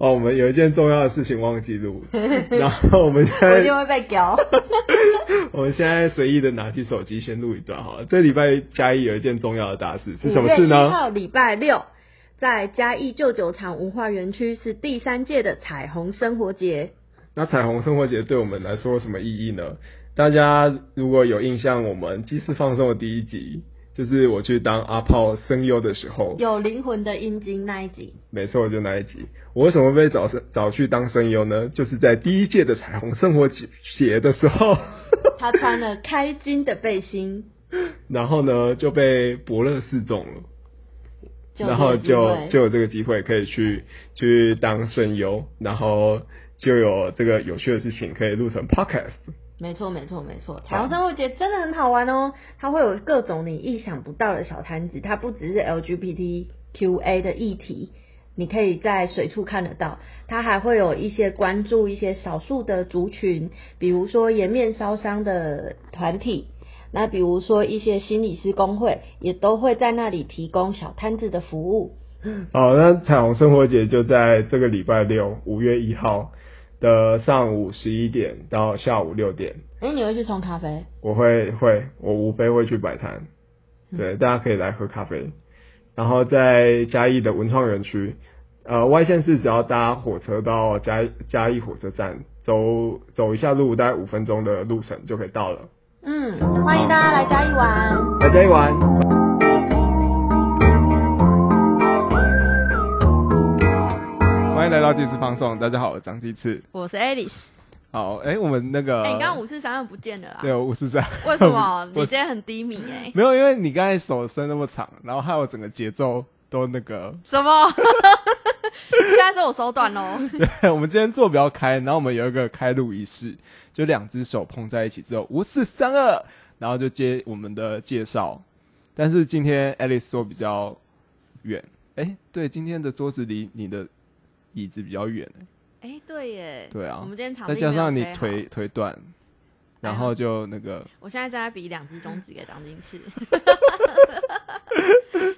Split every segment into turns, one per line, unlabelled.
哦，我们有一件重要的事情忘记录，然后我们现在
我会被屌。
我们现在随意的拿起手机先录一段好了。这礼拜嘉义有一件重要的大事，是什么事
5月1
呢？
号礼拜六，在嘉义旧酒厂文化园区是第三届的彩虹生活节。
那彩虹生活节对我们来说有什么意义呢？大家如果有印象，我们鸡翅放送的第一集，就是我去当阿炮声优的时候，
有灵魂的阴茎那一集，
没错，就那一集。我为什么被找声找去当声优呢？就是在第一届的彩虹生活节的时候，
他穿了开襟的背心，
然后呢就被伯乐示众了。然后就就有这个机会可以去去当声优，然后就有这个有趣的事情可以录成 podcast。
没错，没错，没错。彩虹生活节真的很好玩哦，它会有各种你意想不到的小摊子，它不只是 LGBTQA 的议题，你可以在随处看得到，它还会有一些关注一些少数的族群，比如说颜面烧伤的团体。那比如说一些心理师工会也都会在那里提供小摊子的服务。
好，那彩虹生活节就在这个礼拜六五月一号的上午十一点到下午六点，
哎、你会去冲咖啡？
我会会我无非会去摆摊，对，大家可以来喝咖啡。然后在嘉义的文创园区，呃，外线是只要搭火车到嘉嘉义火车站，走走一下路，大概五分钟的路程就可以到了。
嗯，欢迎大家来嘉义玩。
来嘉义玩。欢迎来到鸡翅放送，大家好，我是张鸡翅。
我是 Alice。
好，哎、我们那个，
哎、你刚刚五四三二不见了啦？
对，五四三，
为什么？你
我
今天很低迷哎、
没有，因为你刚才手伸那么长，然后害我整个节奏都那个，
什么？现在是我手短喽。
对，我们今天坐比较开，然后我们有一个开路仪式，就两只手碰在一起之后，五四三二，然后就接我们的介绍。但是今天 Alice 坐比较远，哎、对，今天的桌子离你的椅子比较远、
哎、对耶。
对啊
我们今天
再加上你腿，腿短，然后就那个，
我现在正在比两只中指给张金翅。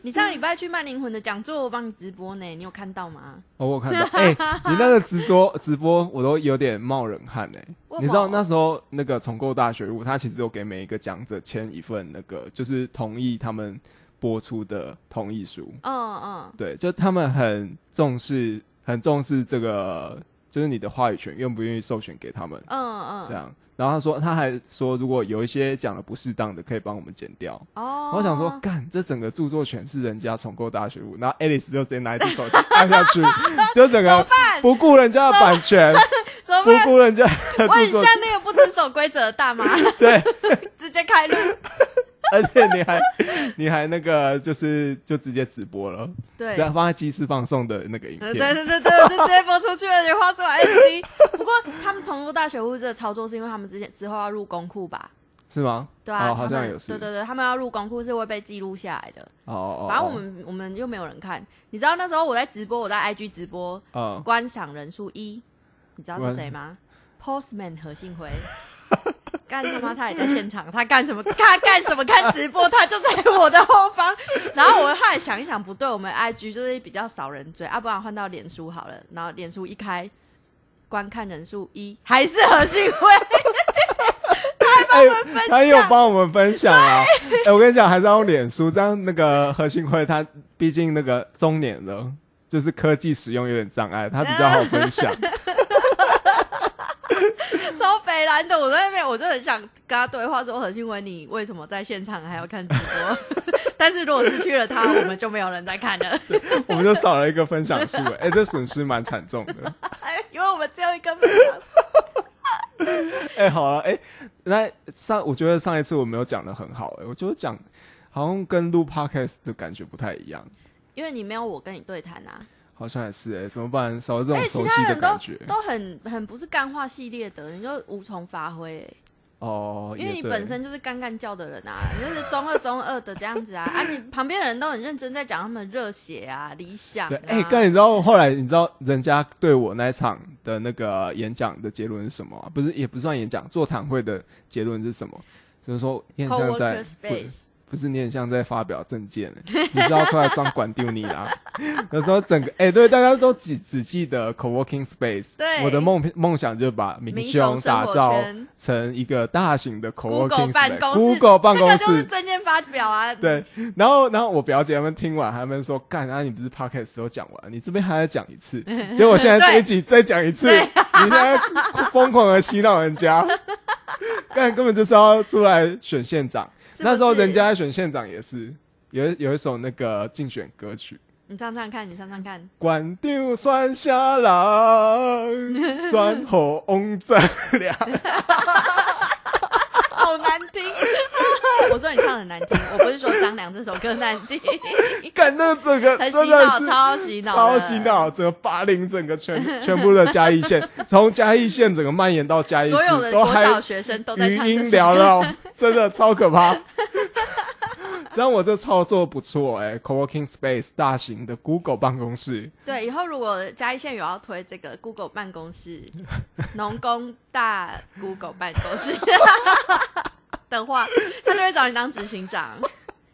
你上礼拜去慢灵魂的讲座，我帮你直播呢，你有看到吗？
哦，我有看到，哎、你那个直播 直播我都有点冒冷汗哎、
为什么
你知道那时候那个重构大学路，他其实有给每一个讲者签一份那个，就是同意他们播出的同意书。
嗯嗯，
对，就他们很重视，很重视这个，就是你的话语权愿不愿意授权给他们。
嗯嗯，
这样，然后他说，他还说，如果有一些讲的不适当的，可以帮我们剪掉。
哦，
我想说，干，这整个著作权是人家重构大学物，然后 Alice 就直接拿一只手机按下去，就整个不顾人家的版权，不？顾人家的
我很
著作
像那个不遵守规则的大妈，
对，
直接开路。
而且你还你还那个就是就直接直播了，
对，
然后放在即时放送的那个影
呃
片，
对对对对，就直接播出去了，你画出来 SD。不过他们重复大学物质的操作，是因为他们之前之后要入公库吧？
是吗？
对啊，
哦，好像有事，
对对对，他们要入公库是会被记录下来的。
哦哦哦，
反正我们我们又没有人看，你知道那时候我在直播，我在 IG 直播，
嗯，
观赏人数一，你知道是谁吗？Postman 何信辉。干他妈！他也在现场，他干什么？他干什么？看直播，他就在我的后方。然后我后来想一想，不对，我们 IG 就是比较少人追，啊，不然换到脸书好了。然后脸书一开，观看人数一，还是何信辉。
哎，他又帮我们分享啊！哎，我跟你讲，还是要用脸书，这样那个何信辉他毕竟那个中年了，就是科技使用有点障碍，他比较好分享。
超北蓝的，我在那边我就很想跟他对话，说何信辉，你为什么在现场还要看直播？但是如果失去了他，我们就没有人在看了，
我们就少了一个分享数，哎，这损失蛮惨重的。
因为我们只有一个分享数。
哎，好了，哎，那上我觉得上一次我没有讲的很好，哎，我觉得讲好像跟录 podcast 的感觉不太一样，
因为你没有我跟你对谈啊，
好像也是，哎，怎么办？少了这种熟悉的
其他人都
感觉。
都很很不是干话系列的，你就无从发挥、欸
哦，
因为你本身就是干干叫的人啊，你就是中二中二的这样子啊，啊，你旁边的人都很认真在讲他们的热血啊、理想
对，
啊，
哎、但你知道后来你知道人家对我那一场的那个演讲的结论是什么吗？不是，也不算演讲，座谈会的结论是什么？就是说，也很像在
coworker space，
不是你很像在发表证件，你知道出来双管丢你啦。有时候整个哎、对，大家都只只记得 co-working space。
对
我的梦梦想就是把民
民
雄
雄生活
打造成一个大型的 co-working
办
space。
公室
Google 办公
这个就是
室。
证件发表啊。
对，然后然后我表姐他们听完，他们说：“干啊，你不是 podcast 都讲完，你这边还要讲一次。”结果现在这一集再讲一次，你现在疯狂的洗脑人家，干根本就是要出来选县长。
是
那时候人家在选县长也是有一有一首那个竞选歌曲，
你唱唱看，你唱唱看。
关掉酸下郎，酸火翁正良。
好难听。我说你唱的很难听，我不是说张良这首歌难听，
干那整个
很
真的
洗脑，
是
超洗脑，
超洗。脑，整个霸凌整个全全部的嘉义县，从嘉义县整个蔓延到嘉义市，
所有的
都还
国小学生都在唱这首歌。
缭绕，真的超可怕。这样我这操作不错哎、c o w o r k i n g space 大型的 Google 办公室，
对，以后如果嘉义县有要推这个 Google 办公室、农工大 Google 办公室 的话，他就会找你当执行长，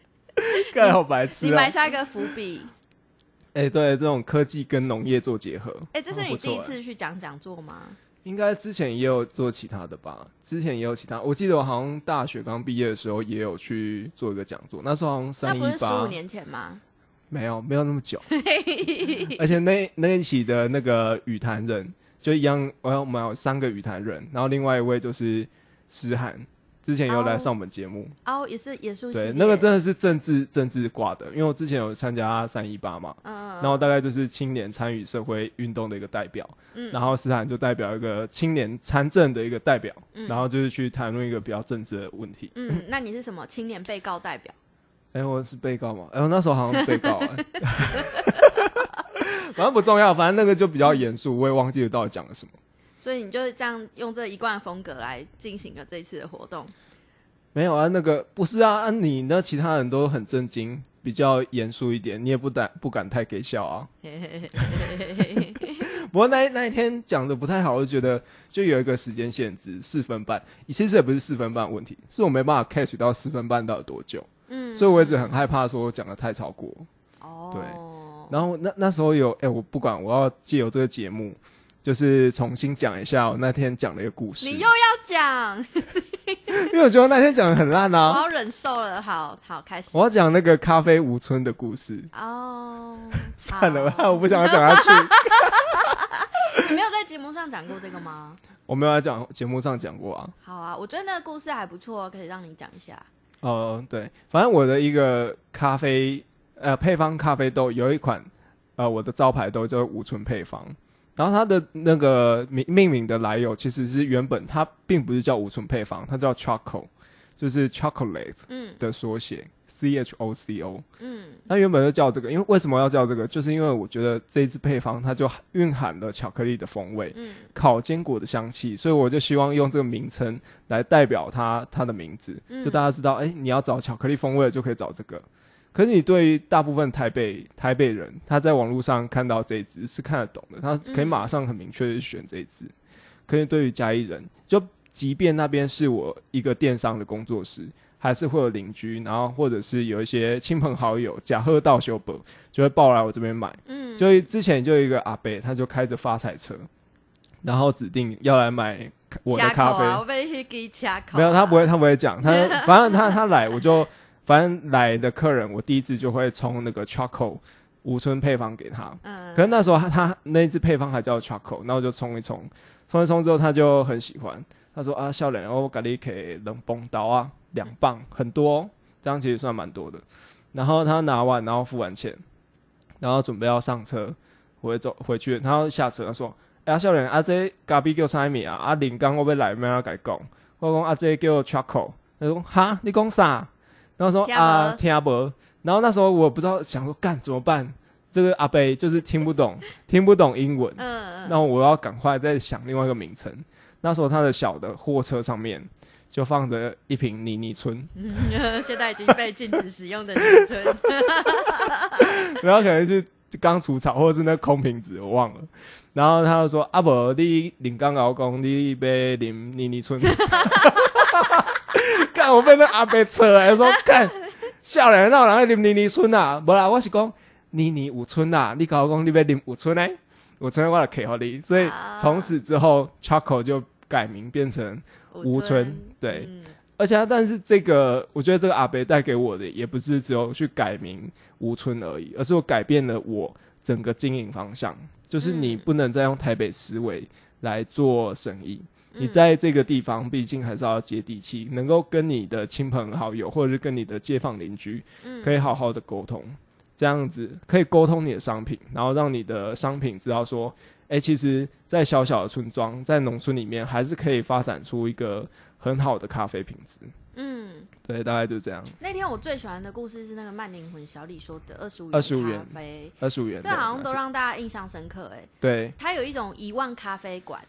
盖好白痴
你
啊！
埋下一个伏笔。
哎、对，这种科技跟农业做结合，
哎、这是你第一次去讲讲座吗？
应该之前也有做其他的吧？之前也有其他，我记得我好像大学刚毕业的时候也有去做一个讲座，那时候好像
那
三一
不是十五，年前吗？
没有没有那么久，而且那那一期的那个语坛人就一样，我我们有三个语坛人，然后另外一位就是诗涵，之前有来上我们节目，
哦，也是野术系
对，那个真的是政治政治挂的，因为我之前有参加三一八嘛，
嗯，
然后大概就是青年参与社会运动的一个代表，
嗯。
然后斯坦就代表一个青年参政的一个代表，
嗯。
然后就是去谈论一个比较政治的问题。
嗯，那你是什么？青年被告代表？
哎、我是被告嘛？哎、我那时候好像是被告、哎，反正不重要，反正那个就比较严肃，我也忘记了到底讲了什么。
所以你就是这样用这一贯的风格来进行了这一次的活动。
没有啊，那个不是啊，啊你呢？其他人都很震惊，比较严肃一点，你也不敢不敢太给笑啊。不过那一那一天讲的不太好，我就觉得就有一个时间限制，四分半。其实也不是四分半的问题，是我没办法 catch 到四分半到底多久，
嗯，
所以我一直很害怕说我讲的太超过。
哦，
对然后那那时候有，哎、我不管，我要借由这个节目，就是重新讲一下我那天讲的一个故事，
你又要讲，
因为我觉得那天讲的很烂啊
我
啊。
要忍受了。好好开始。
我要讲那个咖啡无村的故事，
哦，
算了吧，我不想要讲下去。
你没有在节目上讲过这个吗？
我没有在讲节目上讲过啊。
好啊，我觉得那个故事还不错，可以让你讲一下。
呃，对，反正我的一个咖啡呃配方咖啡豆有一款呃我的招牌豆叫五醇配方，然后它的那个命命名的来由其实是原本它并不是叫五醇配方，它叫 choco，就是 chocolate
嗯
的缩写，C H O C O。
嗯
它原本就叫这个，因为为什么要叫这个？就是因为我觉得这一支配方它就蕴含了巧克力的风味，
嗯
烤坚果的香气，所以我就希望用这个名称来代表它它的名字，
嗯
就大家知道，哎、你要找巧克力风味的就可以找这个。可是你对于大部分台北台北人，他在网络上看到这一支是看得懂的，他可以马上很明确的选这一支。可是对于嘉义人，就即便那边是我一个电商的工作室，还是会有邻居，然后或者是有一些亲朋好友假喝到修本，就会抱来我这边买。
嗯，
就之前就有一个阿伯，他就开着发财车，然后指定要来买我的咖啡。
掐口啊我被给掐口啊。
没有，他不会，他不会讲，他反正他他来，我就反正来的客人，我第一次就会冲那个 charcoal 无醇配方给他。
嗯，
可是那时候他他那一支配方还叫 charcoal，那我就冲一冲，冲一冲之后他就很喜欢，他说啊，笑脸，我给你给冷崩刀啊，两磅很多哦，这样其实算蛮多的。然后他拿完，然后付完钱，然后准备要上车，我会走回去，然后下车他说，哎、啊，笑脸啊，这咖啡叫啥米啊？啊，林刚我要来，咩要甲你讲？我讲啊，这叫 charcoal 他说哈，你讲啥？然后说啊，听不。然后那时候我不知道，想说干怎么办？这个阿贝就是听不懂，听不懂英文。
嗯嗯
那我要赶快再想另外一个名称。那时候他的小的货车上面就放着一瓶妮妮春，
嗯，现在已经被禁止使用的妮妮春。
然后可能是刚除草或者是那空瓶子，我忘了。然后他就说：“阿伯，你领刚老公，你被啉妮妮村。”干，我被那阿伯扯来说干，少年哪有人爱啉妮妮村啊？无啦，我是讲妮妮有村啊，你甲我讲你要啉有村呢？有村我就给互你，所以
啊
从此之后，Choco 就改名变成吴村对
嗯
而且他，但是这个，我觉得这个阿北带给我的，也不是只有去改名吴村而已，而是我改变了我整个经营方向。就是你
嗯
不能再用台北思维来做生意，你
嗯
在这个地方毕竟还是要接地气，能够跟你的亲朋好友或者是跟你的街坊邻居
嗯
可以好好的沟通，这样子可以沟通你的商品，然后让你的商品知道说，哎、其实，在小小的村庄，在农村里面，还是可以发展出一个很好的咖啡品质。
嗯，
对，大概就这样。
那天我最喜欢的故事是那个慢灵魂小李说的二十五
25元
咖啡，
二十五元，
这好像都让大家印象深刻哎。
对
它有一种遗忘咖啡馆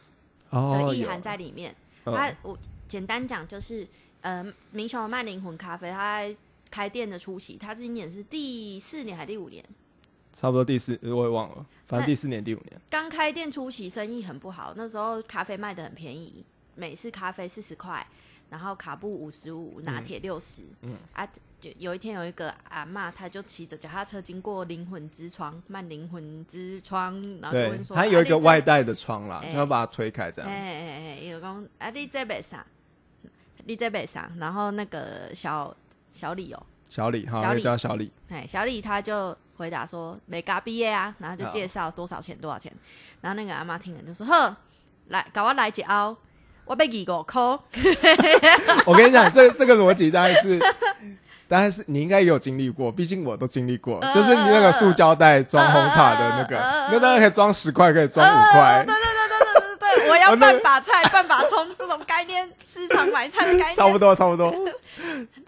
的意涵在里面。
嗯
它我简单讲就是，呃，明雄的慢灵魂咖啡，它在开店的初期，它今年是第四年还是第五年？
差不多第四，我也忘了，反正第四年、第五年。
刚开店初期生意很不好，那时候咖啡卖的很便宜，美式咖啡四十块，然后卡布五十五，拿铁六十、
嗯
啊，就有一天有一个阿嬷，她就骑着脚踏车经过灵魂之窗，慢灵魂之窗，然后就
对
问，说，
它有一个外带的窗啦，
哎
就要把它推开这样。
哎哎哎，有讲啊，你这边啥？你这边啥？然后那个小小李哦，
小李，哈，
小李
叫小李。
哎，小李他就回答说没嘎毕业啊，然后就介绍多少钱多少钱，然后那个阿妈听了就说呵，来搞我来一包，我被二五块，
我跟你讲，这这个逻辑大概是，大概是你应该也有经历过，毕竟我都经历过，
呃
就是你那个塑胶袋装红茶的那个，那当然可以装十块，可以装五块，
对对对对对对对，我要半把菜半把葱这种概念，市场买菜的概 念，
差不多，差不多。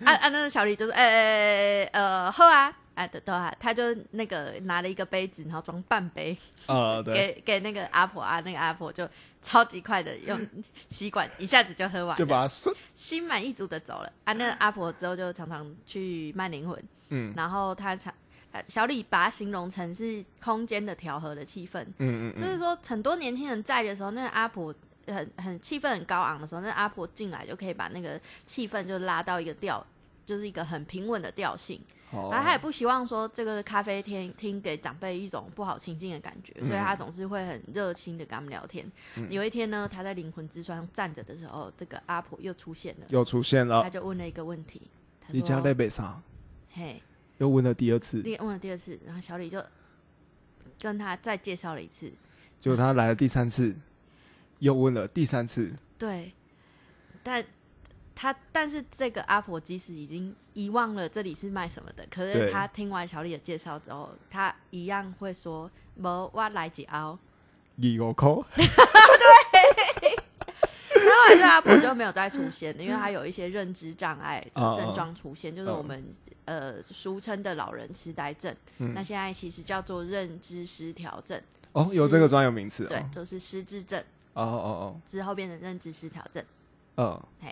啊啊，那个小李就是，哎、欸、呃，喝啊，啊对对啊，他就那个拿了一个杯子，然后装半杯，
呃，对，
给给那个阿婆啊，那个阿婆就超级快的用吸管一下子就喝完了，
就把它顺，
心满意足的走了啊。那个阿婆之后就常常去卖灵魂，
嗯
然后他常呃小李把它形容成是空间的调和的气氛，
嗯嗯嗯，
就是说很多年轻人在的时候，那个阿婆。很很气氛很高昂的时候，那阿婆进来就可以把那个气氛就拉到一个调，就是一个很平稳的调性。然后他也不希望说这个咖啡厅厅给长辈一种不好亲近的感觉，
嗯
所以他总是会很热心的跟他们聊天。有一天呢，他在灵魂之窗站着的时候，这个阿婆又出现了，
又出现了，
他就问了一个问题，他
你家
说
在北上？
嘿，
又问了第二次，
第问了第二次，然后小李就跟他再介绍了一次，
结果他来了第三次，又问了第三次，
对，但他但是这个阿婆即使已经遗忘了这里是卖什么的，可是
对。
他听完小李的介绍之后，他一样会说：“无我来一凹。
二五块，”
然后来这阿婆就没有再出现，因为她有一些认知障碍症状出现，就是
哦
我们呃俗称的老人痴呆症。
嗯。
那现在其实叫做认知失调症，
哦，有这个专有名词
对
哦，，
就是失智症。
哦哦哦。
之后变成认知失调症。
哦，呃，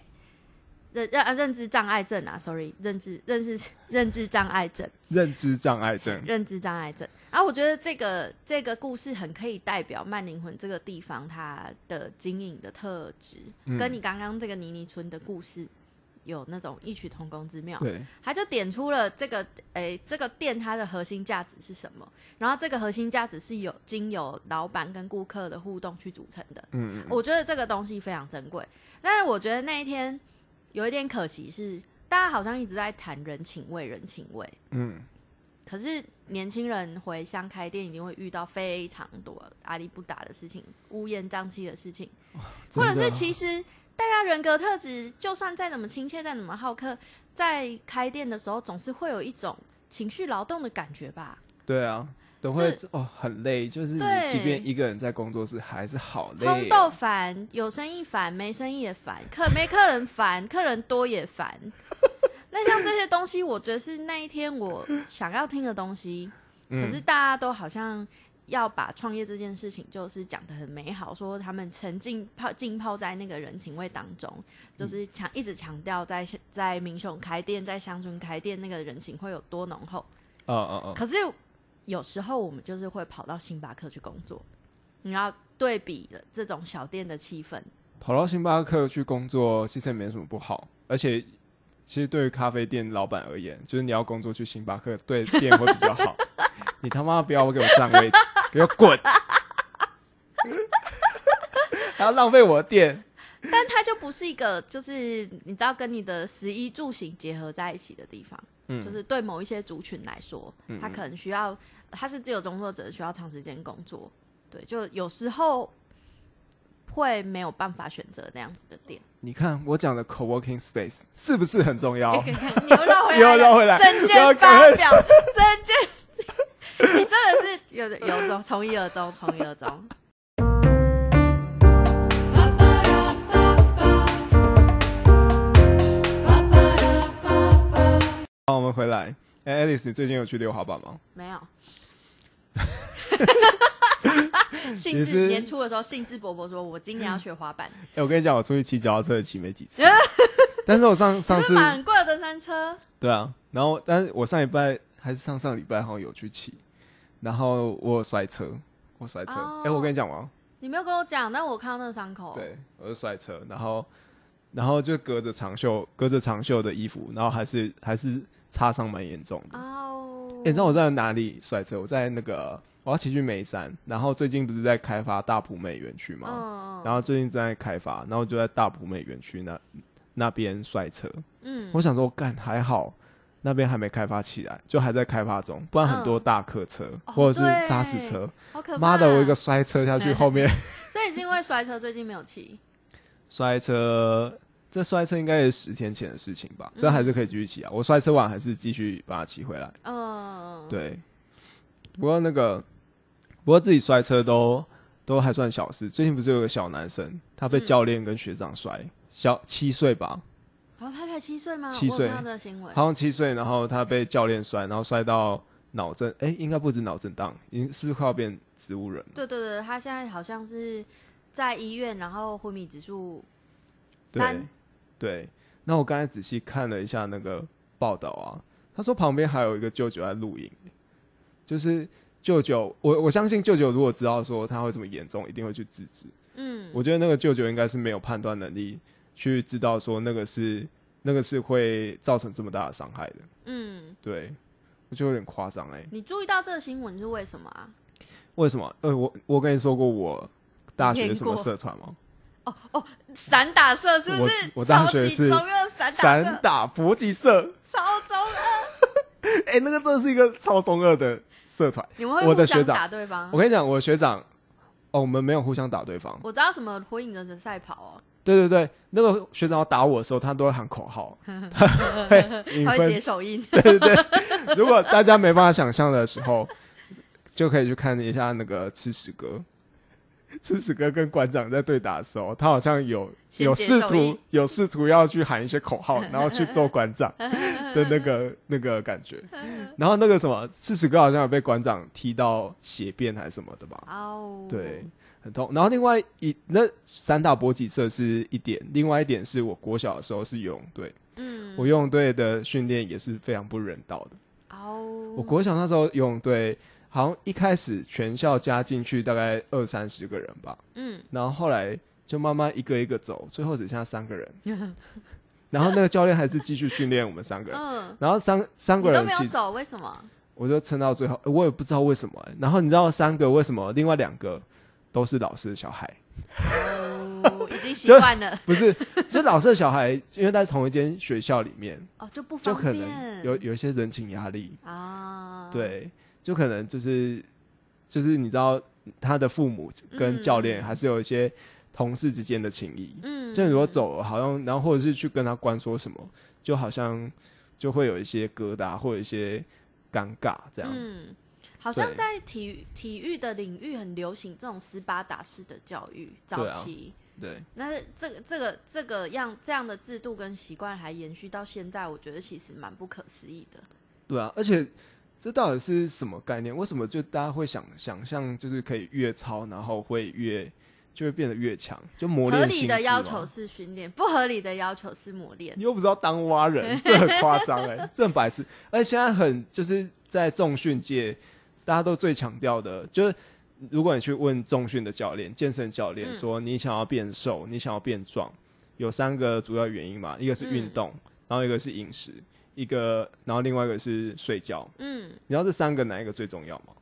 认认啊认知障碍症啊，sorry，认知认知认知障碍症，
认知障碍症，
认知障碍症。然后我觉得这个这个故事很可以代表慢灵魂这个地方它的经营的特质，
嗯
跟你刚刚这个妮妮村的故事有那种异曲同工之妙。
对，
他就点出了这个诶这个店它的核心价值是什么，然后这个核心价值是有经由老板跟顾客的互动去组成的。
嗯嗯
我觉得这个东西非常珍贵，但是我觉得那一天有一点可惜是，大家好像一直在谈人情味，人情味。
嗯，
可是年轻人回乡开店一定会遇到非常多阿里不打的事情、乌烟瘴气的事情，或者是其实大家人格特质，就算再怎么亲切、再怎么好客，在开店的时候总是会有一种情绪劳动的感觉吧。
对啊，都会哦很累，就是你即便一个人在工作室还是好累、
烘豆
啊。
烦，有生意烦，没生意也烦，客没客人烦，客人多也烦。那像这些东西，我觉得是那一天我想要听的东西，
嗯
可是大家都好像要把创业这件事情就是讲的很美好，说他们沉浸泡浸泡在那个人情味当中，就是强一直强调在在民雄开店，在乡村开店那个人情会有多浓厚。
哦哦哦，
可是有时候我们就是会跑到星巴克去工作，你要对比了这种小店的气氛，
跑到星巴克去工作其实也没什么不好，而且其实对于咖啡店老板而言，就是你要工作去星巴克，对店会比较好。你他妈不要给我占位置，给我滚！还要浪费我的店。
但它就不是一个，就是你知道跟你的食衣住行结合在一起的地方。
嗯
就是对某一些族群来说，
嗯
他可能需要，他是自由工作者，需要长时间工作。对，就有时候会没有办法选择那样子的店。
你看我讲的 co-working space 是不是很重要？
你又绕回来了，
又绕回来
证件发表，证件，你真的是有的有种从一而终，从一而终。
好，我们回来。哎、a l i c e 你最近有去溜滑板吗？
没有。兴致年初的时候，兴致勃勃说：“我今年要学滑板。
哎、我跟你讲，我出去骑脚踏车骑没几次，但是我上”上次
很贵的登山车？
对啊，然后但是我上礼拜还是上上礼拜好像有去骑，然后我有摔车，我摔车。哎、
哦
我跟你讲吗？
你没有跟我讲，但我看到那个伤口。
对，我就摔车，然后然后就隔着长袖，隔着长袖的衣服，然后还是还是擦伤蛮严重的。
哦，
欸你知道我在哪里摔车？我在那个我要骑去眉山，然后最近不是在开发大埔美园区吗？
嗯，
然后最近正在开发，然后就在大埔美园区那那边摔车。
嗯，
我想说，干还好，那边还没开发起来，就还在开发中，不然很多大客车、
哦
或者是
对
砂石车！妈的，我一个，摔车下去，后面
所以是因为摔车最近没有骑。
摔车。这摔车应该也是十天前的事情吧，
嗯
这还是可以继续骑啊。我摔车完还是继续把它骑回来。
嗯，，
对，不过那个，不过自己摔车都都还算小事。最近不是有个小男生，他被
嗯
教练跟学长摔，小七岁吧，
然后他才七岁吗？
七岁
我有看到这个新闻。
好像七岁，然后他被教练摔，然后摔到脑震，哎、应该不止脑震荡，已经是不是快要变植物人了？
对对对，他现在好像是在医院，然后昏迷指数三。
对。那我刚才仔细看了一下那个报道啊，他说旁边还有一个舅舅在录影，就是舅舅，我我相信舅舅如果知道说他会这么严重，一定会去制止。
嗯，
我觉得那个舅舅应该是没有判断能力去知道说那个是那个是会造成这么大的伤害的。
嗯，
对，我觉得有点夸张哎。
你注意到这个新闻是为什么啊？
为什么？呃，我我跟你说过我大学什么社团吗？
哦哦散打社是不是？
我我大学是
散打
散
社，
打搏击社。
超
哎、那个真的是一个超中二的社团。
你们会互相
我的学长
打对方
我？跟你讲，我学长，哦，我们没有互相打对方。
我知道什么火影忍者赛跑哦，
对对对，那个学长要打我的时候，他都会喊口号，他会引
他会解手印。
对对对，如果大家没办法想象的时候，就可以去看一下那个吃屎哥。吃屎哥跟馆长在对打的时候，他好像有有试图有试图要去喊一些口号，然后去揍馆长 的那个 那个感觉。然后那个什么四十哥好像有被馆长踢到血便还是什么的吧？
哦，
对，很痛。然后另外一那三大搏击社是一点，另外一点是我国小的时候是游泳队，
嗯，
我游泳队的训练也是非常不人道的。
哦，
我国小那时候游泳队好像一开始全校加进去大概二三十个人吧，
嗯，
然后后来就慢慢一个一个走，最后只剩下三个人。然后那个教练还是继续训练我们三个人，
嗯，
然后三三个人其实
没有走，为什么？
我就撑到最后，我也不知道为什么、欸然后你知道三个为什么？另外两个都是老师的小孩，
哦，已经习惯了，
不是，就老师的小孩，因为在同一间学校里面，
哦，就不
就可，能有有一些人情压力，
啊，，
对，就可能就是就是你知道他的父母跟教练
嗯
还是有一些同事之间的情谊，
嗯，
就如果走了，好像然后或者是去跟他关说什么，就好像就会有一些疙瘩或者一些尴尬这样。
嗯，好像在体育体育的领域很流行这种斯巴达式的教育，早期。
对，
那这个这个这个样这样的制度跟习惯还延续到现在，我觉得其实蛮不可思议的。
对啊，而且这到底是什么概念？为什么就大家会想想象就是可以越操，然后会越就会变得越强，就磨
合理的要求是训练，不合理的要求是磨练
你。又不知道当蛙人，这很夸张哎，这很白痴。而且现在很就是在重训界，大家都最强调的，就是如果你去问重训的教练、健身教练
嗯
说你想要变瘦，你想要变壮，有三个主要原因嘛，一个是运动，然后一个是饮食，一个，然后另外一个是睡觉。
嗯，
你知道这三个哪一个最重要吗？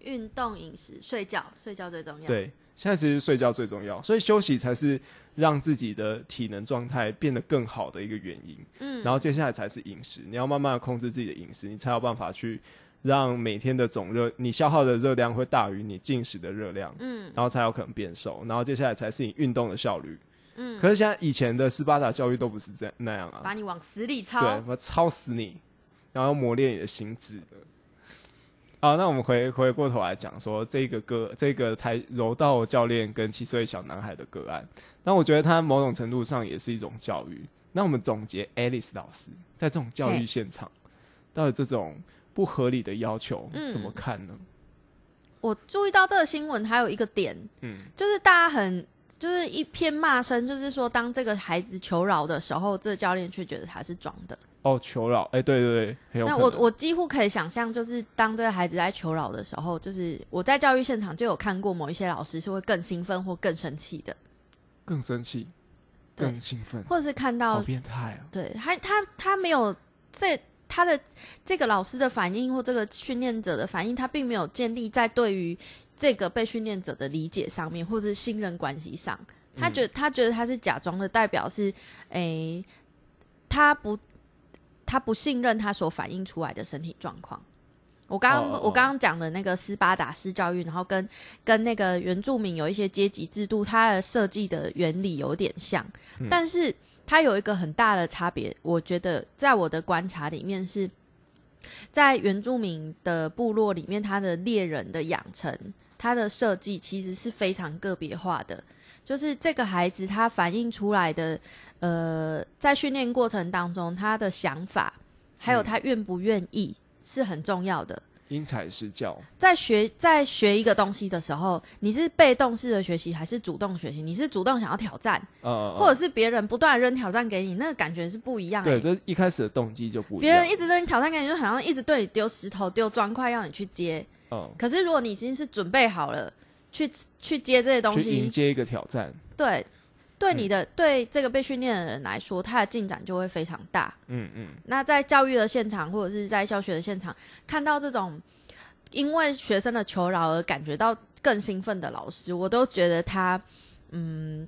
运动、饮食、睡觉，睡觉最重要。，
对，现在其实睡觉最重要，所以休息才是让自己的体能状态变得更好的一个原因。
嗯，
然后接下来才是饮食，你要慢慢的控制自己的饮食，你才有办法去让每天的总热，你消耗的热量会大于你进食的热量，
嗯
然后才有可能变瘦。然后接下来才是你运动的效率。
嗯，
可是现在以前的斯巴达教育都不是这样那样啊，
把你往死里
对，
操。
我操死你，然后磨练你的心智的。好，那我们回回过头来讲说这个个这个才柔道教练跟七岁小男孩的个案，那我觉得他某种程度上也是一种教育。那我们总结，Alice 老师在这种教育现场，到底这种不合理的要求
嗯
怎么看呢？
我注意到这个新闻还有一个点，
嗯
就是大家很就是一片骂声，就是说当这个孩子求饶的时候，这个教练却觉得他是装的。
哦，求饶，哎、对对对。
那我我几乎可以想象，就是当这个孩子在求饶的时候，就是我在教育现场就有看过某一些老师是会更兴奋或更生气的，
更生气，更兴奋，
或者是看到
好变态啊！
对他他他没有这他的这个老师的反应或这个训练者的反应，他并没有建立在对于这个被训练者的理解上面，或是信任关系上。他觉得、他觉得他是假装的，代表是诶，他不他不信任他所反映出来的身体状况。我刚刚、
哦哦哦
我刚刚讲的那个斯巴达式教育，然后跟跟那个原住民有一些阶级制度，它的设计的原理有点像，
嗯
但是它有一个很大的差别，我觉得在我的观察里面是，在原住民的部落里面，他的猎人的养成，它的设计其实是非常个别化的。就是这个孩子他反映出来的，呃，在训练过程当中，他的想法还有他愿不愿意是很重要的。
因材施教，
在学在学一个东西的时候，你是被动式的学习还是主动学习？你是主动想要挑战，
呃，
或者是别人不断扔挑战给你，那个感觉是不一样、
对，
欸。
这一开始的动机就不一样。
别人一直扔挑战给你，就好像一直对你丢石头、丢砖块，要你去接。
嗯，
可是如果你已经是准备好了去去接这些东西，
迎接一个挑战。
对，对
嗯
你的、对这个被训练的人来说，他的进展就会非常大。
嗯嗯，
那在教育的现场，或者是在教学的现场，看到这种因为学生的求饶而感觉到更兴奋的老师，我都觉得他嗯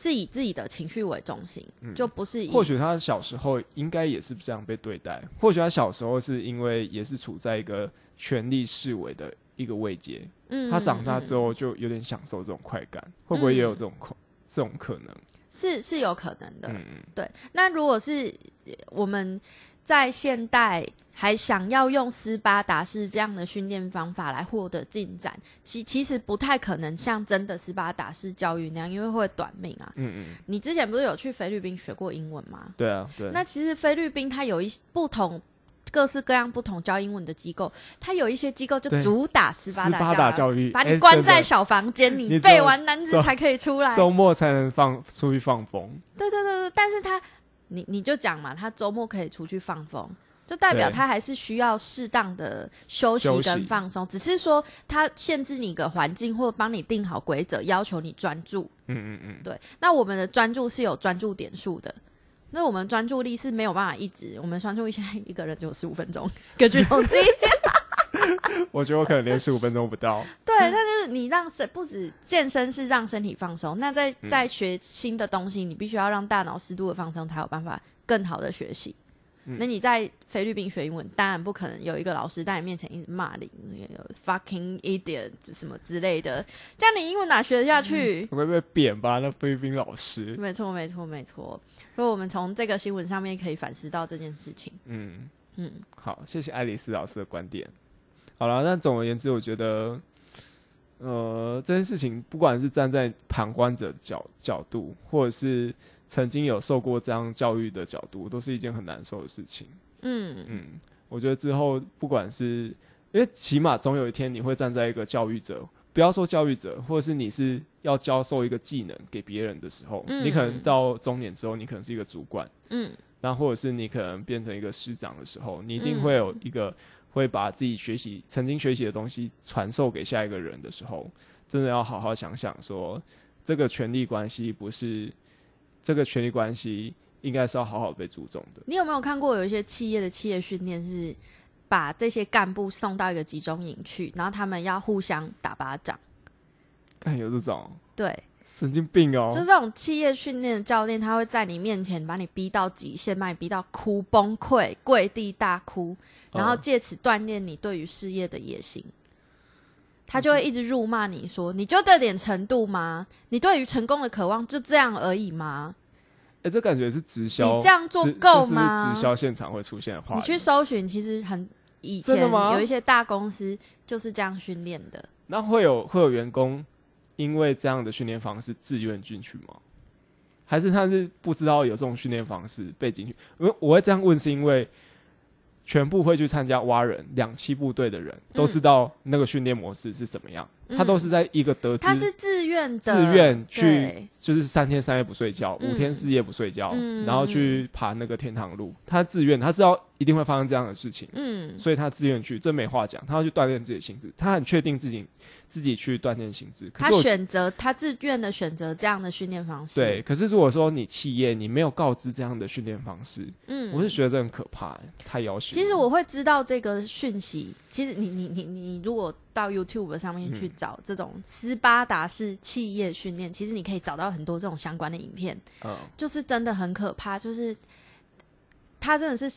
是以自己的情绪为中心，就不是以
或许他小时候应该也是这样被对待，或许他小时候是因为也是处在一个权力视为的一个位阶，
嗯
他长大之
后、
就有点享受这种快感，会不会也有这种可这种可能？
是是有可能的。
嗯嗯，
对，那如果是呃我们在现代还想要用斯巴达式这样的训练方法来获得进展，其其实不太可能像真的斯巴达式教育那样，因为会短命啊。
嗯嗯，
你之前不是有去菲律宾学过英文吗？
对啊，对，
那其实菲律宾它有一不同。各式各样不同教英文的机构，它有一些机构就主打斯巴
达教育，
把
哎
你关在小房间，你
你
背完单词才可以出来。
周末才能放出去放风，
对对对对，但是他，你你就讲嘛，他周末可以出去放风，就代表他还是需要适当的休息跟放松，只是说他限制你个环境或帮你定好规则，要求你专注。
嗯嗯嗯，
对，那我们的专注是有专注点数的。那我们专注力是没有办法一直，我们专注力现在一个人只有十五分钟，根据统计。
我觉得我可能连十五分钟不到，
对，但是你让身不止健身是让身体放松，那在
嗯
在学新的东西，你必须要让大脑适度的放松，才有办法更好的学习。
嗯
那你在菲律宾学英文，当然不可能有一个老师在你面前一直骂你有 fucking idiot 什么之类的，这样你英文哪学得下去？
我会被扁吧？那菲律宾老师，
没错，没错，没错。所以，我们从这个新闻上面可以反思到这件事情。
嗯。
嗯
好，谢谢爱丽丝老师的观点。好了，那总而言之，我觉得，呃，这件事情不管是站在旁观者的角角度，或者是曾经有受过这样教育的角度，都是一件很难受的事情。
嗯
嗯，我觉得之后不管是因为起码总有一天你会站在一个教育者，不要说教育者，或者是你是要教授一个技能给别人的时候，
嗯
你可能到中年之后，你可能是一个主管。
嗯
那或者是你可能变成一个师长的时候，你一定
嗯
会有一个会把自己学习曾经学习的东西传授给下一个人的时候，真的要好好想想说，这个权力关系不是这个权力关系应该是要好好被注重的。
你有没有看过有一些企业的企业训练是把这些干部送到一个集中营去，然后他们要互相打巴掌？
看有这种
对，
神经病哦！
就这种企业训练的教练，他会在你面前把你逼到极限，把你逼到哭崩溃、跪地大哭，然后
嗯
借此锻炼你对于事业的野心。他就会一直辱骂你说：“你就这点程度吗？你对于成功的渴望就这样而已吗？
哎、这感觉是直销，
你这样做够
这是是
吗
直销现场会出现的话，
你去搜寻，其实很以前有一些大公司就是这样训练的。
那会有会有员工因为这样的训练方式自愿进去吗？还是他是不知道有这种训练方式被进去？因为我会这样问，是因为全部会去参加蛙人两栖部队的人都知道那个训练模式是怎么样，
嗯
他都是在一个得知
他是自愿的，
自愿去就是三天三夜不睡觉，
嗯
五天四夜不睡觉，
嗯
然后去爬那个天堂路。他自愿，他知道一定会发生这样的事情，
嗯，
所以他自愿去，这没话讲。他要去锻炼自己的心智，他很确定自己自己去锻炼心智。
他选择他自愿的选择这样的训练方式。
对，，可是如果说你企业你没有告知这样的训练方式，
嗯，
我是觉得这很可怕、欸太要求。
其实我会知道这个讯息。其实你你你你如果到 YouTube 上面去
嗯
找这种斯巴达式企业训练，其实你可以找到很多这种相关的影片，
嗯
就是真的很可怕。就是他真的是，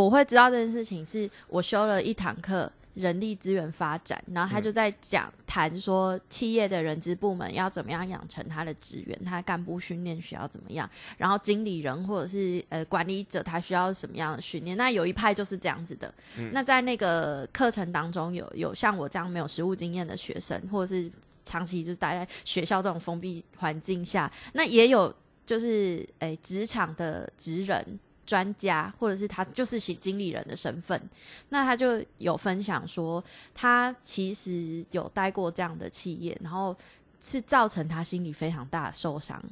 我会知道这件事情，是我修了一堂课。人力资源发展，然后他
嗯
就在讲谈说，企业的人资部门要怎么样养成他的职员，他的干部训练需要怎么样，然后经理人或者是呃管理者他需要什么样的训练？那有一派就是这样子的。
嗯
那在那个课程当中有有像我这样没有实务经验的学生，或者是长期就是待在学校这种封闭环境下，那也有就是诶职场的职人。专家，或者是他就是经经理人的身份，那他就有分享说，他其实有待过这样的企业，然后是造成他心里非常大的受伤。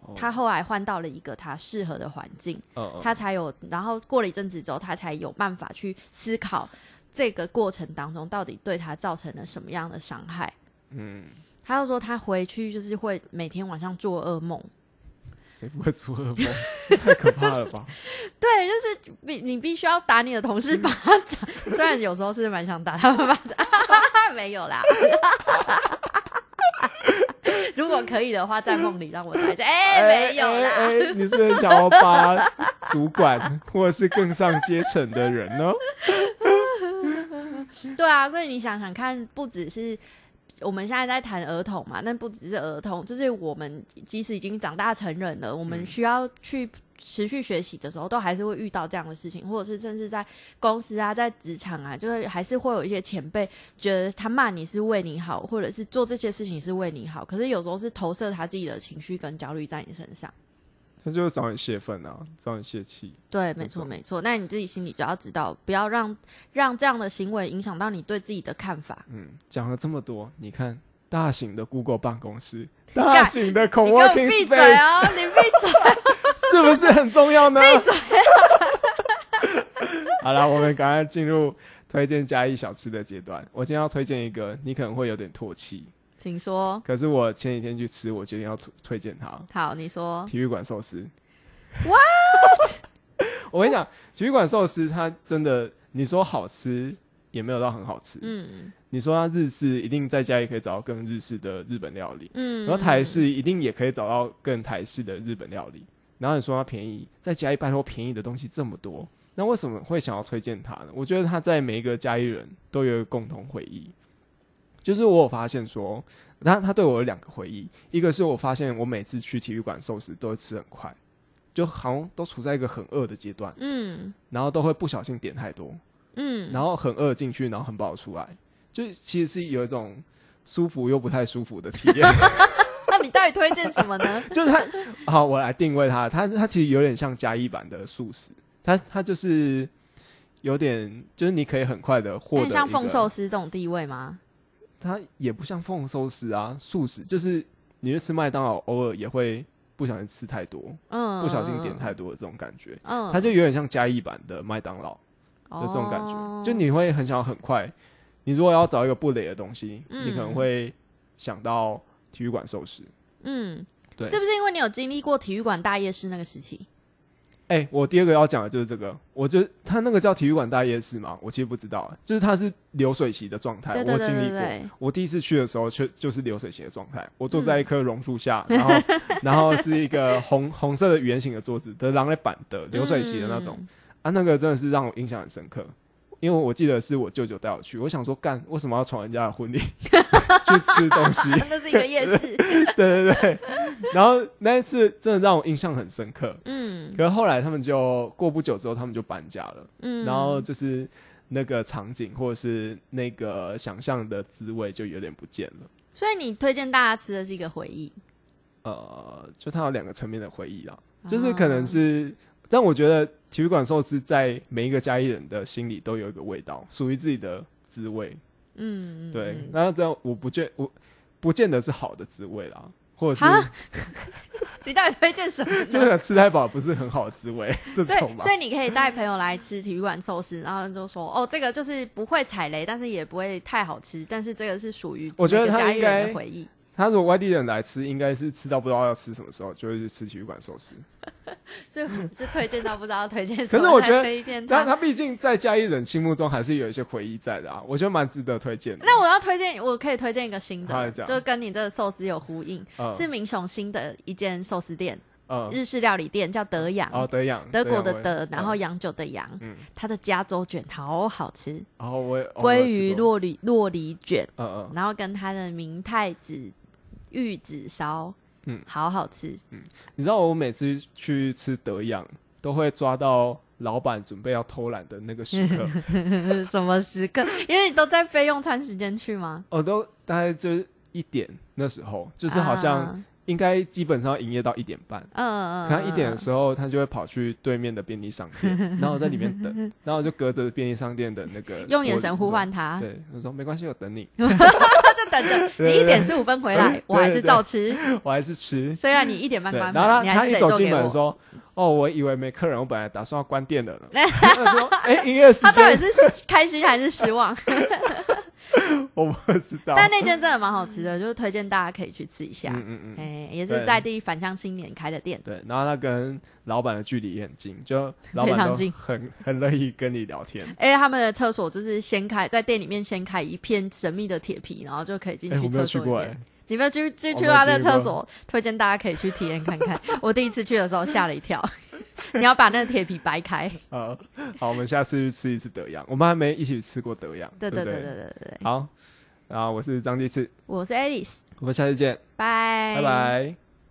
哦。
他后来换到了一个他适合的环境，他才有，然后过了一阵子之后，他才有办法去思考这个过程当中到底对他造成了什么样的伤害。
嗯，
他又说他回去就是会每天晚上做噩梦，
谁不会做噩梦？太可怕了吧！
对，就是必你必须要打你的同事巴掌，虽然有时候是蛮想打他们巴掌，没有啦。如果可以的话，在梦里让我打一下。哎、没有啦。
你是很想要把主管或者是更上阶层的人呢？
对啊，所以你想想看，不只是我们现在在谈儿童嘛，那不只是儿童，就是我们即使已经长大成人了，我们需要去持续学习的时候，都还是会遇到这样的事情，或者是甚至在公司啊，在职场啊，就是还是会有一些前辈觉得他骂你是为你好，或者是做这些事情是为你好，可是有时候是投射他自己的情绪跟焦虑在你身上。
他就是找你泄愤啊，找你泄气。
对，没
没错
错，没错。那你自己心里就要知道，不要让让这样的行为影响到你对自己的看法。
嗯，讲了这么多，你看大型的 Google 办公室，大型的
你给我
Co-working
闭嘴哦！你闭嘴！
是不是很重要呢？闭嘴！好了，我们赶快进入推荐嘉义小吃的阶段。我今天要推荐一个，你可能会有点唾弃，
请说。
可是我前几天去吃，我决定要推推荐它。
好，你说。
体育馆寿司。What？我跟你讲，体育馆寿司它真的，你说好吃也没有到很好吃。
嗯
你说它日式，一定在家也可以找到更日式的日本料理。
嗯。
然后台式一定也可以找到更台式的日本料理。然后你说它便宜，在嘉义拜托便宜的东西这么多，那为什么会想要推荐它呢？我觉得它在每一个嘉义人都有一个共同回忆，就是我有发现说，他他对我有两个回忆，一个是我发现我每次去体育馆寿司都会吃很快，就好像都处在一个很饿的阶段，
嗯
然后都会不小心点太多，
嗯，
然后很饿进去，然后很饱出来，就其实是有一种舒服又不太舒服的体验。
那你到底推荐什么呢？
就是他，好，我来定位他，他他其实有点像加一版的素食，他他就是有点，就是你可以很快的获得
像凤寿司这种地位吗？
它也不像凤寿司啊，素食就是你去吃麦当劳，偶尔也会不小心吃太多，
嗯，
不小心点太多的这种感觉，
嗯，
它就有点像加一版的麦当劳的这种感觉，
哦。
就你会很想很快，你如果要找一个不累的东西，
嗯
你可能会想到体育馆寿司。
嗯，
对。
是不是因为你有经历过体育馆大夜市那个时期？
哎、我第二个要讲的就是这个，我觉得它那个叫体育馆大夜市嘛，我其实不知道，就是它是流水席的状态，我经历过。我第一次去的时候，却就是流水席的状态。我坐在一棵榕树下，
嗯
然后 然后是一个红红色的圆形的桌子，的狼类板的流水席的那种、
嗯
啊，那个真的是让我印象很深刻。因为我记得是我舅舅带我去，我想说干为什么要闯人家的婚礼 去吃东西？
那是一个夜市。
对对对，然后那一次真的让我印象很深刻。
嗯
可是后来他们就过不久之后，他们就搬家了，
嗯，
然后就是那个场景或者是那个想象的滋味就有点不见了。
所以你推荐大家吃的是一个回忆，
呃，就它有两个层面的回忆啦，就是可能是，但我觉得体育馆寿司在每一个嘉义人的心里都有一个味道，属于自己的滋味。
嗯，嗯
对
嗯，
然后这样我不见我不见得是好的滋味啦，或者是
你到底推荐什么呢？
这个吃太饱不是很好的滋味，这
所
种吧
以，所。以你可以带朋友来吃体育馆寿司，然后就说哦，这个就是不会踩雷，但是也不会太好吃，但是这个是属于
我觉得
每个嘉义
他应该
人的回忆。
他如果外地人来吃，应该是吃到不知道要吃什么时候，就会去吃体育馆寿司。
所以我是推荐到不知道推荐什么，
可是我觉得
推荐
但
他。
他毕竟在嘉义人心目中还是有一些回忆在的啊，我觉得蛮值得推荐的。
那我要推荐，我可以推荐一个新的，就跟你这个寿司有呼应，
嗯
是明雄新的一间寿司店，
嗯，
日式料理店，叫德阳。
哦，德阳，
德国的德，然后
嗯
洋酒的洋，
嗯，
它的加州卷好好吃，
然后我也哦
鲑鱼，
我
洛里洛里卷，
嗯嗯，
然后跟它的明太子玉子烧，
嗯
好好吃。
嗯你知道我每次去吃德阳，都会抓到老板准备要偷懒的那个时刻，
什么时刻？因为你都在非用餐时间去吗？
我都大概就是一点那时候，就是好像
啊
应该基本上要营业到一点半。
嗯嗯嗯，
可能一点的
候，
时候，他就会跑去对面的便利商店，然后我在里面等，然后我就隔着便利商店的那个
用眼神呼唤他，
对，他说没关系，我等你，
等着 你一点十五分回来，我还是照吃。
我还是吃。
虽然你一点半
对，
关
然后他
门，你还是得
他一走。进门说：“哦，我以为没客人，我本来打算要关店的呢。”他说：“哎，营业时
他到底是开心还是失望？
我不知道。”
但那间真的蛮好吃的，就是推荐大家可以去吃一下。
嗯嗯嗯，
哎，也是
对
在地返乡青年开的店。
对，然后他跟老板的距离也很近，就
非常近
很很乐意跟你聊天。
哎，他们的厕所就是掀开，在店里面掀开一片神秘的铁皮，然后就可以进
哎，
去厕所你没有去去他的
去过
厕所，推荐大家可以去体验看看。我第一次去的时候吓了一跳，你要把那个铁皮掰开。
呃，好，我们下次去吃一次德阳，我们还没一起吃过德阳，
对
对不
对对对？对对对，
好，然后我是张继次，
我是 Alice，
我们下次见，
拜。
拜拜。